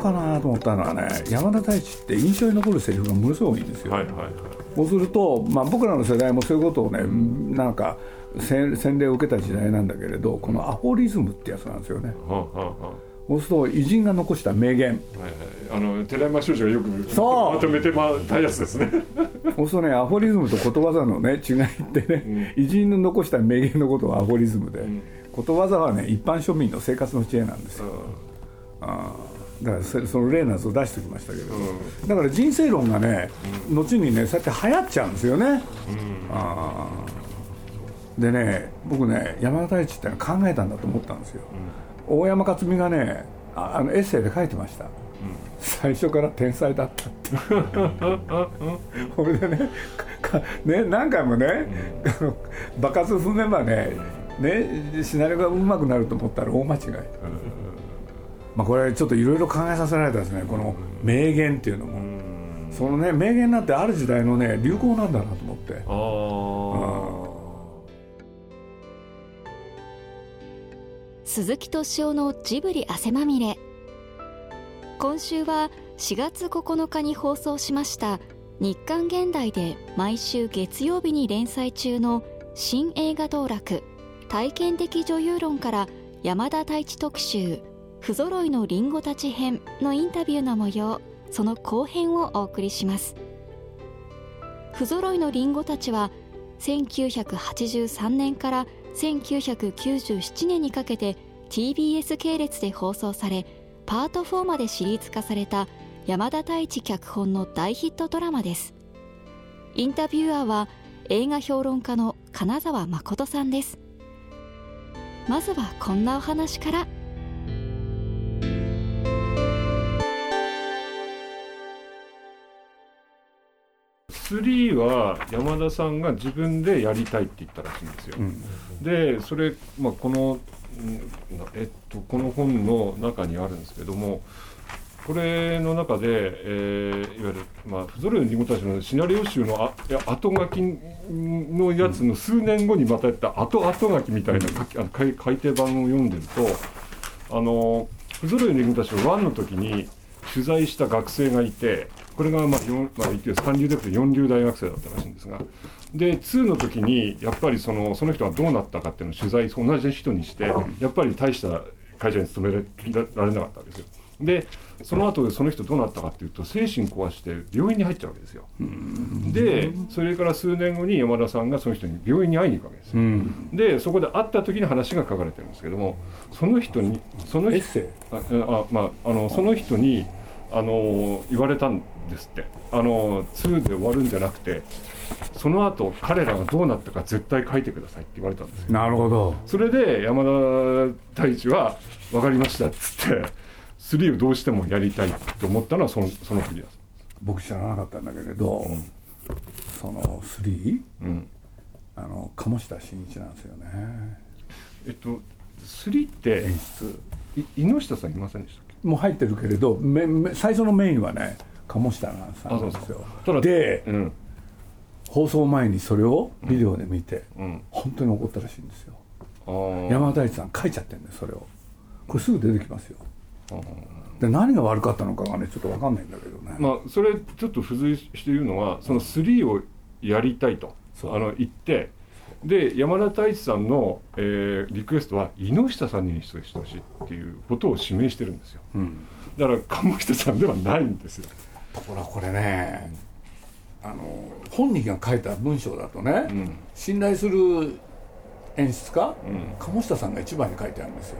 かなと思ったのはね山田太一って印象に残るセリフがものすごくいいんですよ、はいはいはい。そうすると、まあ、僕らの世代もそういうことをね、なんか洗洗礼を受けた時代なんだけれどこのアフォリズムってやつなんですよね。はあはあはそうすると偉人が残した名言。あはいはい。あの寺山修司がよくそう。まとめてまたやつですね。そうするとねアフォリズムとことわざのね違いってね、偉人の残した名言のことをアフォリズムで、ことわざはね一般庶民の生活の知恵なんですよ、あーだからそその例のやつを出してきましたけど、だから人生論がね、後にねそうやって流行っちゃうんですよね、あーでね僕ね山田太一ってのは考えたんだと思ったんですよ、大山克実がねああのエッセイで書いてました、最初から天才だったって。これでねかね何回もね、あの爆発踏めばねねシナリオがうまくなると思ったら大間違い、まあ、これちょっといろいろ考えさせられたですね。この名言っていうのも、そのね名言なんてある時代のね流行なんだなと思って。ああ鈴木敏夫のジブリ汗まみれ。今週は4月9日に放送しました日刊現代で毎週月曜日に連載中の新映画道楽体験的女優論から山田太一特集不揃いのリンゴたち編のインタビューの模様その後編をお送りします。不揃いのリンゴたちは1983年から1997年にかけて TBS 系列で放送されパート4までシリーズ化された山田太一脚本の大ヒットドラマです。インタビュアーは映画評論家の金沢誠さんです。まずはこんなお話から。3は山田さんが自分でやりたいって言ったらしいんですよ、でそれ、まあ、この、うんえっと、この本の中にあるんですけどもこれの中で、えーいわゆる、まあ、不揃いのリンゴたちのシナリオ集のあいや後書きのやつの数年後にまたやった後後書きみたいな書きあの改改訂版を読んでるとあの不揃いのリンゴたちの1の時に取材した学生がいてこれがまあ四まあ、言って三流でなくて四流大学生だったらしいんですがで2の時にやっぱりそのその人がどうなったかっていうのを取材同じ人にしてやっぱり大した会社に勤められなかったわけですよ。でその後でその人どうなったかっていうと精神壊して病院に入っちゃうわけですよ。でそれから数年後に山田さんがその人に病院に会いに行くわけですよ。うんでそこで会った時に話が書かれてるんですけどもその人にその人ああまああのその人にあの言われたんですって。あの2で終わるんじゃなくてその後彼らがどうなったか絶対書いてくださいって言われたんですよ。なるほど。それで山田太一は「分かりました」っつって3をどうしてもやりたいと思ったのはそのその時です。僕知らなかったんだけれど、その 3? うん。あの鴨下新一なんですよね。えっと3って演出。い井下さんいませんでしたっけ？もう入ってるけれどめめ最初のメインはね鴨下さんなんですよで、うん。放送前にそれをビデオで見て、うん。本当に怒ったらしいんですよ。山田大地さん書いちゃってんだよそれを。これすぐ出てきますよ。で何が悪かったのかがねちょっと分かんないんだけどね、まあそれちょっと付随して言うのはその3をやりたいと。あの言って。で山田太一さんの、えーリクエストは井下さんにしてほしいっていうことを指名してるんですよ。うん、だから鴨下さんではないんですよところがこれねあの本人が書いた文章だとね、ん。信頼する演出家、ん。鴨下さんが一番に書いてあるんですよ。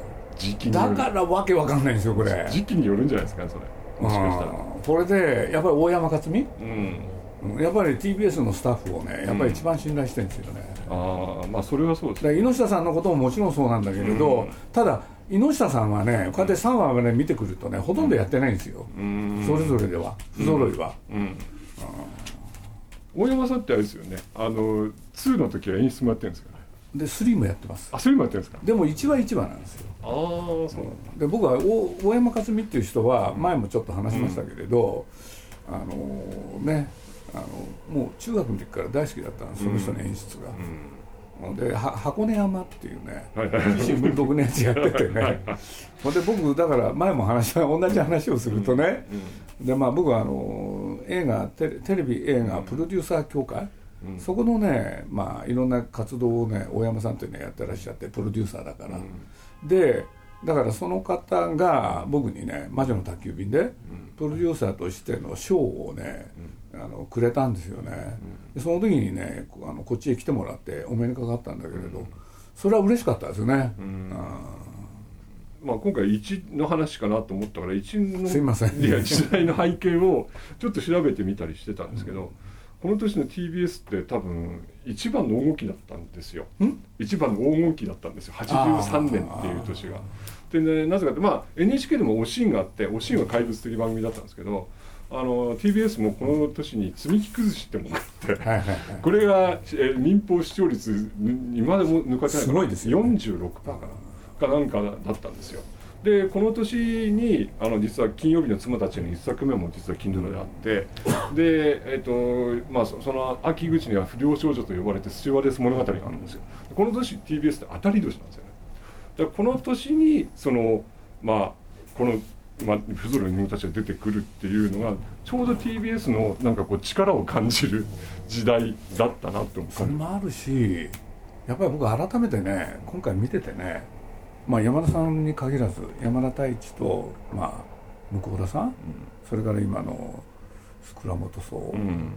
だからわけわかんないんですよこれ。時期によるんじゃないですかそれ。もしかしたら。うんこれでやっぱり大山克実？うん。うん。やっぱり TBS のスタッフをねやっぱり一番信頼してるんですよね、ああまあそれはそうですで井下さんのことももちろんそうなんだけれど、うん。ただ井下さんはねこうやって3話まで見てくるとねほとんどやってないんですよ、うん。それぞれでは。不揃いは、うん。大山さんってあれですよね。あの2の時は演出もやってるんですよね？で3もやってます。あそれもやってるんですか？あでも1話1話なんですよ。あそう。で僕は大大山克実っていう人は前もちょっと話しましたけれど、あのねあのもう中学の時から大好きだったんですその人の演出が、では箱根山っていうね新聞僕のやつやっててね。ほんで僕だから前も話は同じ話をするとね、でまあ僕はあの映画テレテレビ映画プロデューサー協会、そこのねまあいろんな活動をね大山さんというのやってらっしゃってプロデューサーだから、でだからその方が僕にね「魔女の宅急便で」プロデューサーとしての賞をね、あのくれたんですよね、でその時にねこあのこっちへ来てもらってお目にかかったんだけれど、それは嬉しかったですよね、まあ、今回一の話かなと思ったから一のすいません。いや時代の背景をちょっと調べてみたりしてたんですけど、この年の TBS って多分一番の黄金期だったんですよ。一番の黄金期だったんですよ。83年っていう年が。でねなぜかって、まあ、NHK でも「おしん」があって「おしん」は怪物的番組だったんですけどあの TBS もこの年に「積み木崩し」ってものがあって。はいはいはい。これが、えー民放視聴率今でも抜かってないすごいですよね。46%かなかなんかだったんですよでこの年にあの実は「金曜日の妻たち」の一作目も実は Kindle であってでえっ、とまあその秋口には不良少女と呼ばれてスチュワーデス物語があるんですよ。この年 TBS って当たり年なんですよね。だこの年にそのまあこのまあ、不揃いの人たちが出てくるっていうのがちょうど TBS のなんかこう力を感じる時代だったなって思それもあるしやっぱり僕改めてね今回見ててね、まあ、山田さんに限らず山田太一と、まあ、向田さん、それから今の倉本壮、うん。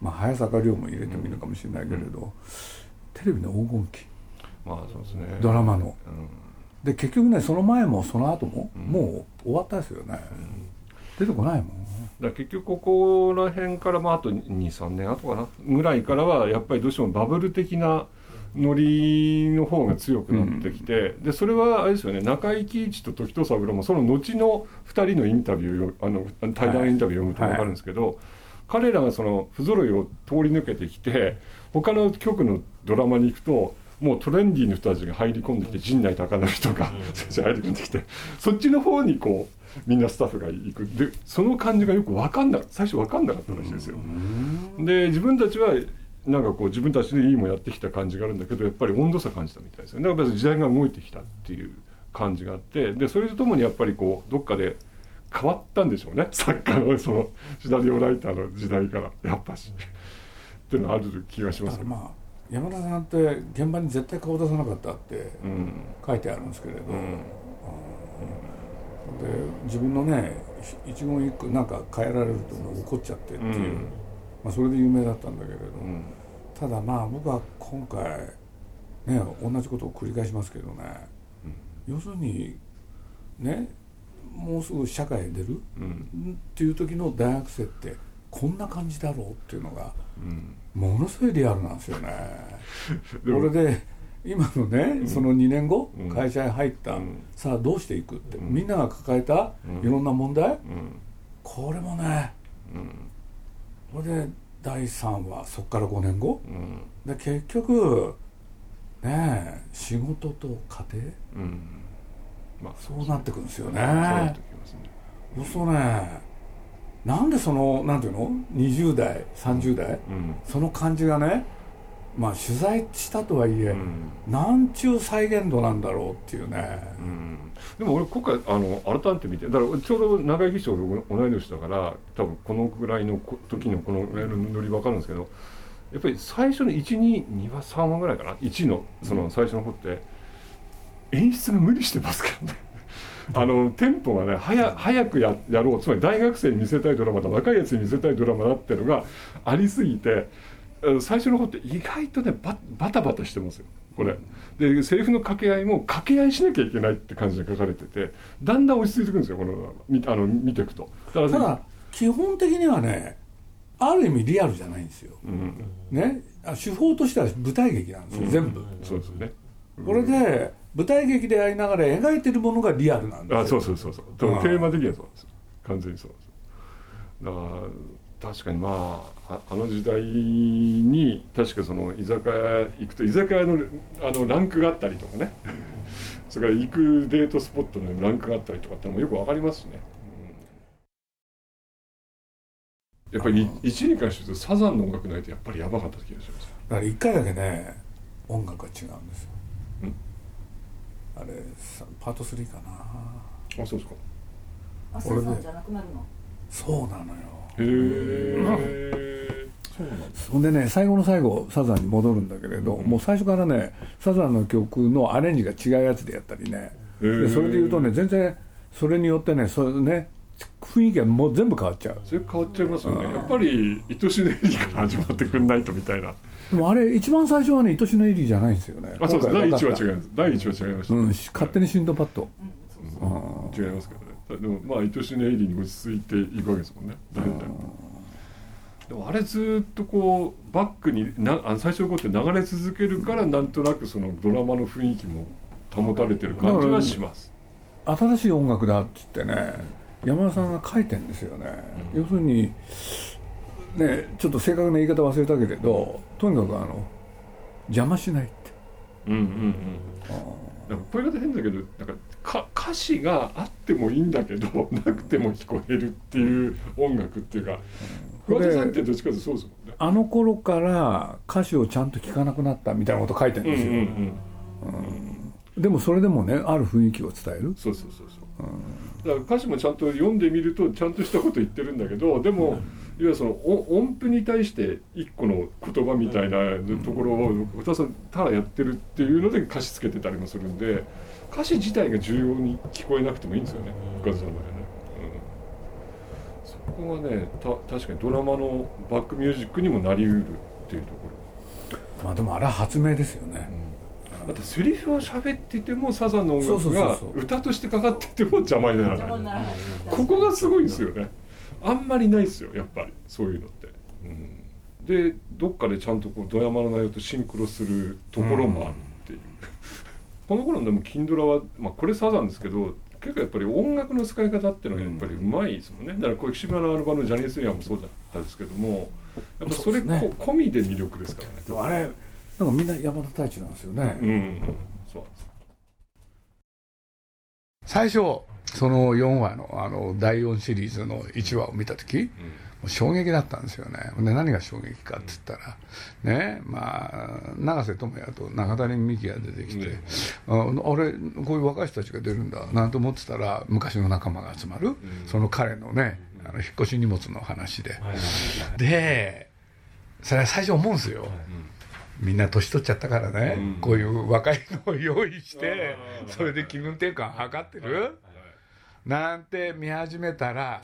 まあ、早坂亮も入れてみるかもしれないけれど、テレビの黄金期。まあそうですね。ドラマの。うん。で結局ねその前もその後も、もう終わったですよね、出てこないもん。だ結局ここら辺から、まあ、あと23年後かなぐらいからはやっぱりどうしてもバブル的なノリの方が強くなってきて、でそれはあれですよね中井貴一と時藤三郎もその後の2人のインタビューをあの対談インタビューを読むと分かるんですけど、彼らがその不揃いを通り抜けてきて他の局のドラマに行くともうトレンディーの人たちが入り込んできて陣内孝則とか先生入り込んできてそっちの方にこうみんなスタッフが行く。でその感じがよく分かんな最初分かんなかったらしいですよ。で自分たちはなんかこう自分たちでいいもんやってきた感じがあるんだけどやっぱり温度差感じたみたいですよね。だから時代が動いてきたっていう感じがあってでそれとともにやっぱりこうどっかで変わったんでしょうね。作家のそのシナリオライターの時代からやっぱし。っていうのはある気がしますよだからまあ山田さんって現場に絶対顔出さなかったってうん書いてあるんですけれど、うん。で自分のね一言一句なんか変えられると怒っちゃってっていう、うん。まあ、それで有名だったんだけれど、うんただまあ僕は今回ね同じことを繰り返しますけどね、要するにねもうすぐ社会へ出るうん。っていう時の大学生ってこんな感じだろうっていうのがうん。ものすごいリアルなんですよね。これで今のね、その2年後、うん。会社へ入った、うん。さあどうしていくって、うん。みんなが抱えたうん。いろんな問題、うん。これもねうん。これで第3話そこから5年後？うん。で結局ねえ仕事と家庭？うん。まあそうなってくるんですよそうなっねてきますね。そうねなんでそのなんていうの？20代30代、うん。その感じがねまあ取材したとはいえ、うん。なんちゅう再現度なんだろうっていうね、うん。でも俺今回あの改めて見てだからちょうど長井議長と同い年だから多分このぐらいのこ時のこのぐらいのノリ分かるんですけどやっぱり最初の122話3話ぐらいかな？1のその最初の方って演出が無理してますからね。あのテンポがね早早くややろう。つまり大学生に見せたいドラマだ若いやつに見せたいドラマだっていうのがありすぎて最初の方って意外とねババタバタしてますよ。これ。でセリフの掛け合いも掛け合いしなきゃいけないって感じで書かれててだんだん落ち着いてくるんですよこのあの見ていくと。だからただ基本的にはねある意味リアルじゃないんですよ、うん。ね。あ手法としては舞台劇なんですよ、全部。そうですね。これで舞台劇でありながら描いてるものがリアルなんですよ。あそうそうそうそう。テうん。ーマ的にはそうですよ。完全にそうですよ。だから確かにまあああの時代に確かその居酒屋行くと居酒屋のあのランクがあったりとかね。それから行くデートスポットのランクがあったりとかってのもよくわかりますしね、うん。やっぱり一に関して言うとサザンの音楽ないとやっぱりやばかった気がします。だから一回だけね音楽が違うんですよ。あれパート3かな。あそうですか。じゃなくなるの。そうなのよへえほんでね最後の最後サザンに戻るんだけれど、うん、もう最初からねサザンの曲のアレンジが違うやつでやったりね。でそれで言うとね全然それによってねそれね雰囲気がもう全部変わっちゃう。それ変わっちゃいますよね、うん、やっぱり愛しのエリーから始まってくんないとみたいな。でもあれ一番最初はね愛しのエリーじゃないんですよね。あそうです。第一は違います。第一は違いました、うん、勝手にシンドバッド、うん、違いますけどね。でもまあ愛しのエリーに落ち着いていくわけですもんね。大体。でもあれずっとこうバックになあ最初のことって流れ続けるからなんとなくそのドラマの雰囲気も保たれてる感じはします。新しい音楽だっつってね山田さんが書いてんですよね、うん、要するにねちょっと正確な言い方忘れたけれどとにかくあの邪魔しないって。うんうん。うんなんかこういう方変だけどなんかか歌詞があってもいいんだけどなくても聞こえるっていう音楽っていうか、桑田さんってどっちかというとそうですもんね。あの頃から歌詞をちゃんと聞かなくなったみたいなこと書いてるんですよ、うんうん。うん、でもそれでもねある雰囲気を伝える。そうそうそうそう、うん、だから歌詞もちゃんと読んでみるとちゃんとしたこと言ってるんだけどでも、うんいわゆるその音符に対して一個の言葉みたいなところを歌さんただやってるっていうので歌詞つけてたりもするんで歌詞自体が重要に聞こえなくてもいいんですよね深津さんの場合ね、うん、そこはねた確かにドラマのバックミュージックにもなりうるっていうところ。まあでもあれは発明ですよね、うん、だってセリフを喋っててもサザンの音楽が歌としてかかってても邪魔にならない。ここがすごいんですよねあんまりないですよやっぱりそういうのって。うん。でどっかでちゃんとこうドラマの内容とシンクロするところもあるって。いう、うん、この頃のでもキンドラは、まあ、これサザンですけど結構やっぱり音楽の使い方っていうのはやっぱりうまいですもんね。だからこう岸村のアルバムのジャニーズ・リアもそうだったんですけどもやっぱそれこ、ね、込みで魅力ですからね。あれなんかみんな山田太一なんですよね。うん最初その4話のあの第4シリーズの1話を見た時、うん、もう衝撃だったんですよね。で何が衝撃かって言ったらねまあ永瀬智也と中谷美紀が出てきて、うん、ああれこういう若い人たちが出るんだなんて思ってたら昔の仲間が集まる、うん、その彼のねあの引っ越し荷物の話で、でそれは最初思うんですよ、みんな年取っちゃったからね、こういう若いのを用意してそれで気分転換図ってる、なんて見始めたら、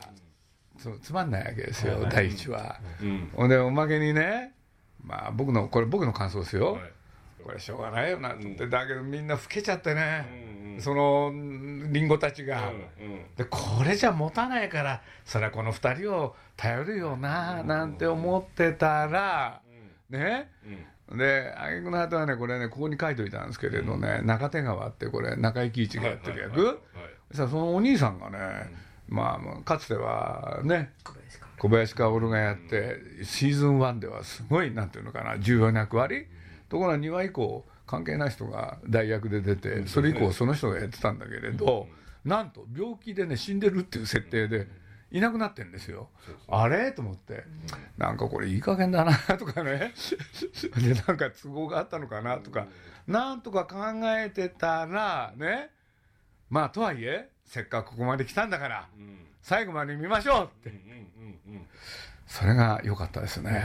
つつまんないわけですよ、第一話。ほ、んで、おまけにね、まあ、僕の、これ僕の感想ですよ。これしょうがないよなって、だけどみんな老けちゃってね、そのりんごたちが、でこれじゃ持たないからそれはこの2人を頼るよななんて思ってたら、ね、で挙句の果てはねこれねここに書いておいたんですけれどね、中手川ってこれ中井貴一がやってる役、そのお兄さんがね、まあ、かつてはね小林薫。がやってシーズン1ではすごいなんていうのかな重要な役割。ところが2話以降関係ない人が代役で出てそれ以降その人がやってたんだけれどなんと病気でね死んでるっていう設定で。いなくなってんですよ。あれ？と思って、なんかこれいい加減だなとかね。でなんか都合があったのかなとか、なんとか考えてたらね。まあとはいえせっかくここまで来たんだから、うん、最後まで見ましょうって、うんうんうん、それが良かったですね。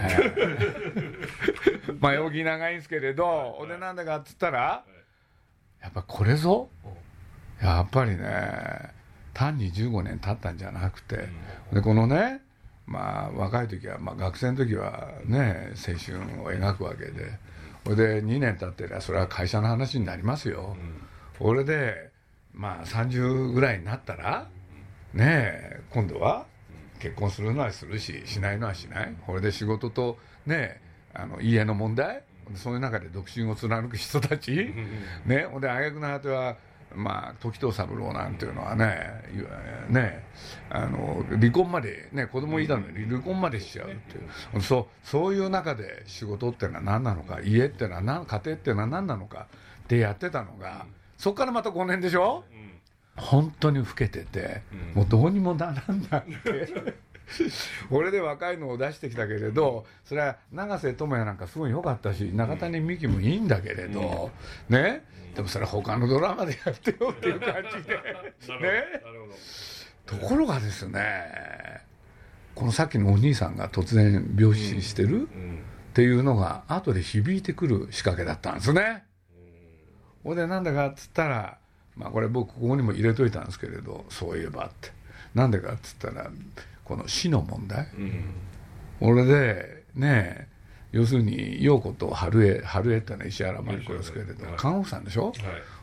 まあ容疑長いんですけれど、はい、おでなんだかっつったら、はい、やっぱこれぞ？やっぱりね単に15年経ったんじゃなくて、でこのねまあ若い時は、まあ、学生の時はね青春を描くわけでそれで2年経ってりゃそれは会社の話になりますよ、これでまあ30ぐらいになったらねえ今度は結婚するのはするししないのはしない。これで仕事とねあの家の問題そういう中で独身を貫く人たちねほんで挙句の果てはまあ、時藤三郎なんていうのはねねあの離婚まで、ね、子供いたのに離婚までしちゃうっていう。そうそういう中で仕事っていうのは何なのか家っていうのは何家庭ってのは何なのかってやってたのがそこからまた5年でしょ、うん、本当に老けてて、うん、もうどうにもならんなって 俺で若いのを出してきたけれどそれは永瀬智也なんかすごい良かったし中谷美紀もいいんだけれど、ね？でもそれは他のドラマでやってよっていう感じで。ね？ところがですねこのさっきのお兄さんが突然病死してるっていうのが後で響いてくる仕掛けだったんですね。ほ、んでなんだかっつったらまあこれ僕ここにも入れといたんですけれどそういえばって。なんでかっつったらこの死の問題、うん、俺でね要するに陽子と春江春江ってのは石原真理子ですけれど、看護婦さんでしょ、はい、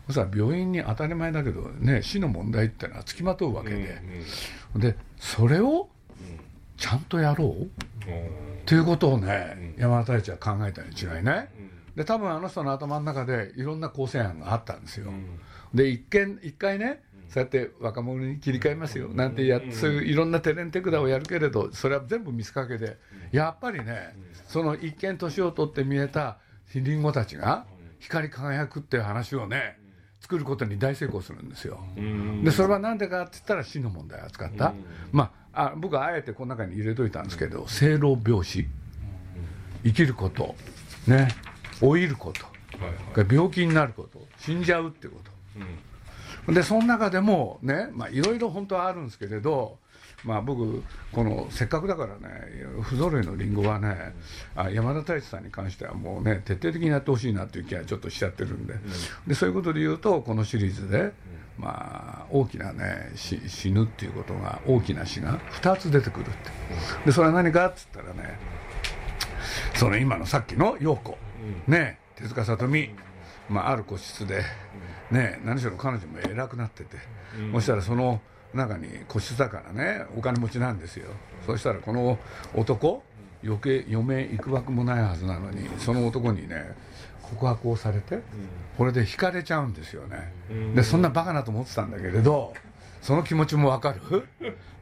そしたら病院に当たり前だけどね死の問題ってのはつきまとうわけで、うんうん、でそれをちゃんとやろう、ということをね、山田太一は考えたに違いない、で多分あの人の頭の中でいろんな構成案があったんですよ、で一見一回ねそうやって若者に切り替えますよ。なんてやそういういろんな手練手管をやるけれどそれは全部見せかけでやっぱりねその一見年を取って見えたりんごたちが光り輝くっていう話をね作ることに大成功するんですよ。でそれは何でかって言ったら死の問題を扱った、まあ、あ僕はあえてこの中に入れといたんですけど生老病死。生きること。ね。老いること、病気になること。死んじゃうってこと。でその中でもねいろいろ本当はあるんですけれどまあ、僕このせっかくだからね不揃いのりんごはねあ山田太一さんに関してはもうね徹底的にやってほしいなっていう気はちょっとしちゃってるんで,、でそういうことで言うとこのシリーズで、まあ、大きなね死ぬっていうことが大きな死が2つ出てくるって。でそれは何かっつったらねその今のさっきの陽子、ね手塚さとみ、まあ、ある個室で。ね、何しろ彼女も偉くなってて、うん、そしたらその中に個室だからねお金持ちなんですよ、うん、そしたらこの男余計嫁いくばくもないはずなのにその男にね告白をされて、うん、これで惹かれちゃうんですよね、でそんなバカなと思ってたんだけれどその気持ちもわかる？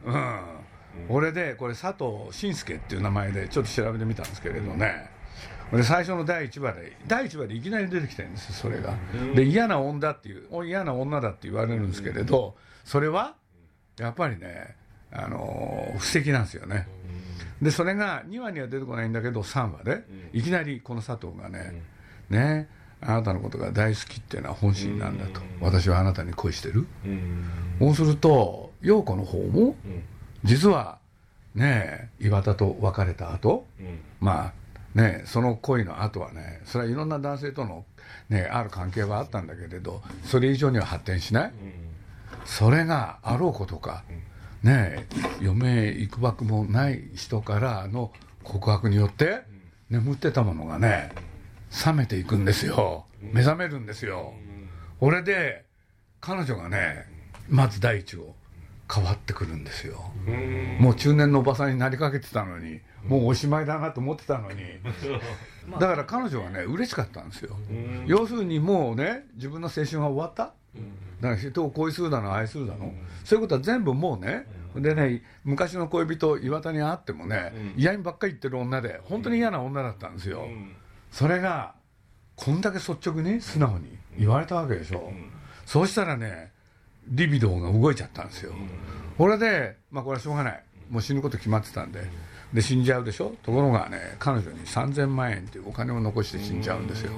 うん。俺でこれ佐藤慎介っていう名前でちょっと調べてみたんですけれどね、で最初の第1話で第1話でいきなり出てきてるんですそれが。で嫌な女っていう嫌な女だって言われるんですけれどそれはやっぱりねあの布石なんですよね。でそれが2話には出てこないんだけど3話でいきなりこの佐藤がねねあなたのことが大好きっていうのは本心なんだと。私はあなたに恋してる。そうすると陽子の方も実はね岩田と別れた後まあね、その恋の後はねそれはいろんな男性との、ね、ある関係はあったんだけれどそれ以上には発展しない、うん、それがあろうことか、うん、ね嫁いくばくもない人からの告白によって眠ってたものがね冷めていくんですよ。目覚めるんですよ、これで彼女がねまず第一を変わってくるんですよ。もう中年のおばさんになりかけてたのにもうおしまいだなと思ってたのに。だから彼女はね嬉しかったんですよ。要するにもうね自分の青春は終わった？だから人を恋するだの愛するだのそういうことは全部もうねでね昔の恋人岩田に会ってもね嫌にばっかり言ってる女で本当に嫌な女だったんですよ。それがこんだけ率直に素直に言われたわけでしょ。そうしたらねリビドーが動いちゃったんですよ。これでまあこれはしょうがない。もう死ぬこと決まってたんでで死んじゃうでしょ？ところがね彼女に3000万円っていうお金を残して死んじゃうんですよ。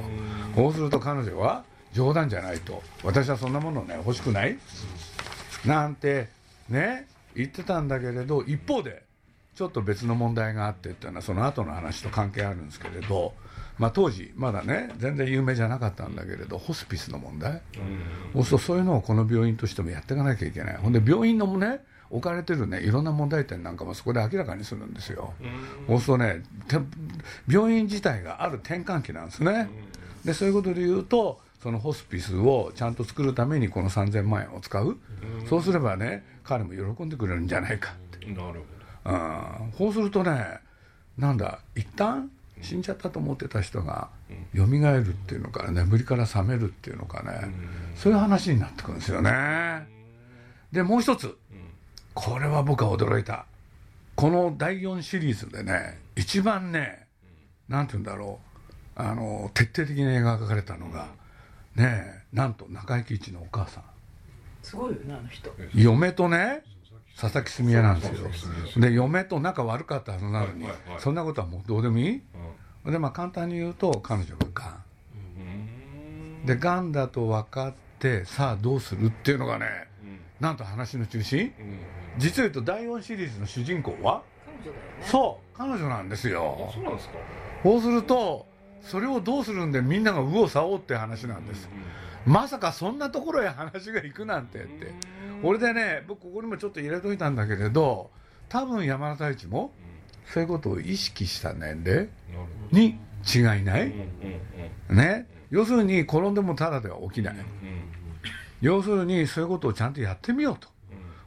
そうすると彼女は冗談じゃないと。私はそんなものね欲しくない？なんてね言ってたんだけれど一方でちょっと別の問題があってっていうのはその後の話と関係あるんですけれど、まあ、当時まだね全然有名じゃなかったんだけれどホスピスの問題、うん、そうそういうのをこの病院としてもやっていかなきゃいけない。ほんで病院のね置かれてるねいろんな問題点なんかもそこで明らかにするんですよ。そうするとね病院自体がある転換期なんですね。でそういうことで言うとそのホスピスをちゃんと作るためにこの3000万円を使う、そうすればね彼も喜んでくれるんじゃないかって。なるほど、うん、そうするとねなんだ一旦死んじゃったと思ってた人が蘇るっていうのか眠りから覚めるっていうのかね、そういう話になってくるんですよね。でもう一つ、これは僕は驚いた。この第4シリーズでね一番ねなんて言うんだろう。あの徹底的に描かれたのがねなんと中井貴一のお母さん。すごいよねあの人。嫁とね佐々木すみれなんですよ。で嫁と仲悪かったはずなのに、そんなことはもうどうでもいい。うん。でまあ簡単に言うと彼女ががうん。んでがんだと分かってさあどうするっていうのがねうん。なんと話の中心。うん実を言うと第4シリーズの主人公は？彼女だよね。そう彼女なんですあよそうなんですか？そうするとそれをどうするんでみんなが右往左往って話なんです。まさかそんなところへ話が行くなんてって。俺でね僕ここにもちょっと入れといたんだけれど多分山田太一もそういうことを意識した年齢に違いない？ね？要するに転んでもただでは起きない。うん要するにそういうことをちゃんとやってみようと。うん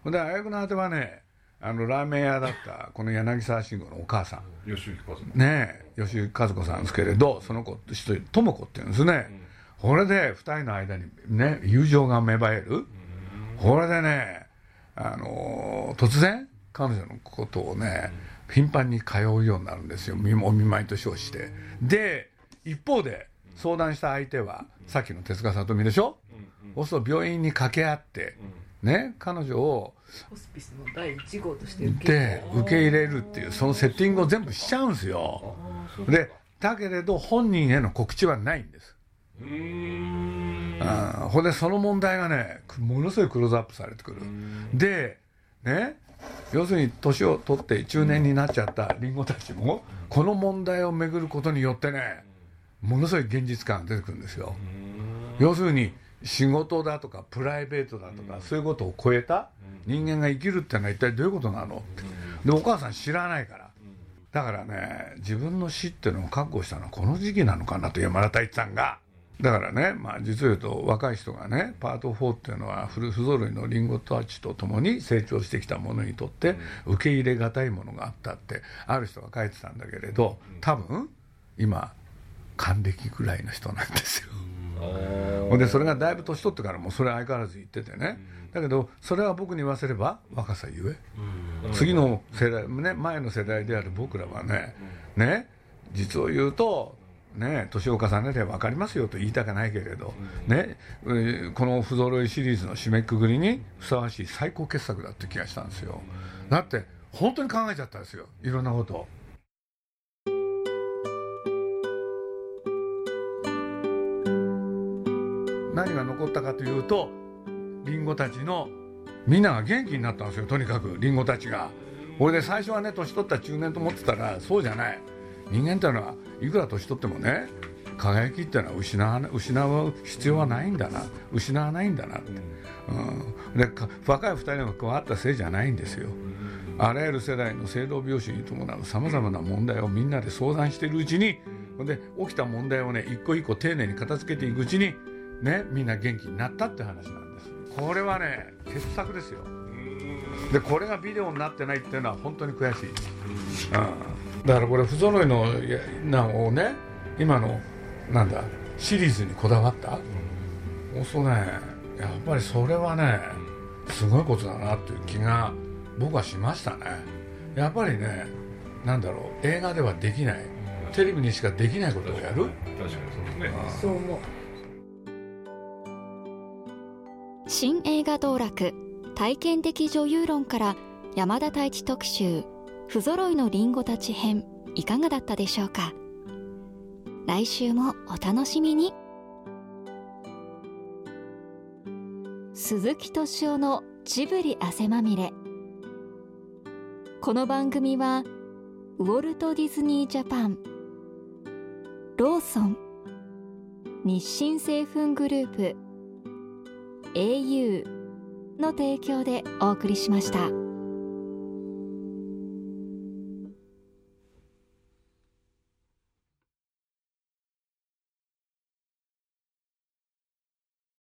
ほんで綾子の果てはねあのラーメン屋だったこの柳沢慎吾のお母さん。吉行和子ねえ吉井和子さんですけれどその子一人智子っていうんですね、これで二人の間にね友情が芽生える、これでねあのー突然彼女のことをね頻繁に通うようになるんですよ。見お見舞いと称して。で一方で相談した相手はさっきの手塚さとみでしょ、そうすると病院に掛け合って、ね彼女をホスピスの第1号として受けで受け入れるっていうそのセッティングを全部しちゃうんですよ。でだけれど本人への告知はないんです。うん。ほんでその問題がねものすごいクローズアップされてくる。でね要するに年を取って中年になっちゃったリンゴたちもこの問題をめぐることによってねものすごい現実感が出てくるんですよ。要するに仕事だとかプライベートだとかそういうことを超えた人間が生きるってのは一体どういうことなの？ってでお母さん知らないから。だからね自分の死っていうのを覚悟したのはこの時期なのかなと山田太一さんが。だからね、まあ、実を言うと若い人がねパート4っていうのは不不揃いのリンゴたちと共に成長してきたものにとって受け入れがたいものがあったってある人が書いてたんだけれど多分今還暦ぐらいの人なんですよ。ほんでそれがだいぶ年取ってからもそれ相変わらず言っててね。だけどそれは僕に言わせれば若さゆえ。次の世代ね前の世代である僕らはねね実を言うとね年を重ねれば分かりますよと言いたくないけれどねうん。この「不揃い」シリーズの締めくくりにふさわしい最高傑作だって気がしたんですよ。だって本当に考えちゃったんですよ。いろんなこと何が残ったかというとリンゴたちのみんなが元気になったんですよとにかくリンゴたちが。これで最初はね年取った中年と思ってたらそうじゃない。人間ってのはいくら年取ってもね輝きっていうのは失わ失う必要はないんだな。失わないんだなって、うん、で若い2人が加わったせいじゃないんですよ。あらゆる世代の生老病死に伴うさまざまな問題をみんなで相談しているうちにほんで起きた問題をね一個一個丁寧に片付けていくうちにねみんな元気になったって話なんです。これはね傑作ですよ。でこれがビデオになってないっていうのは本当に悔しい、うん、だからこれ不揃いのやなんをね今のなんだシリーズにこだわった、そうするとね。やっぱりそれはねすごいことだなっていう気が僕はしましたね。やっぱりねなんだろう映画ではできない。テレビにしかできないことをやる。確かにそうですね。そう思う新映画道楽体験的女優論から山田太一特集不揃いのリンゴたち編いかがだったでしょうか？来週もお楽しみに。鈴木敏夫のジブリ汗まみれ。この番組はウォルト・ディズニー・ジャパンローソン日清製粉グループ au の提供でお送りしました。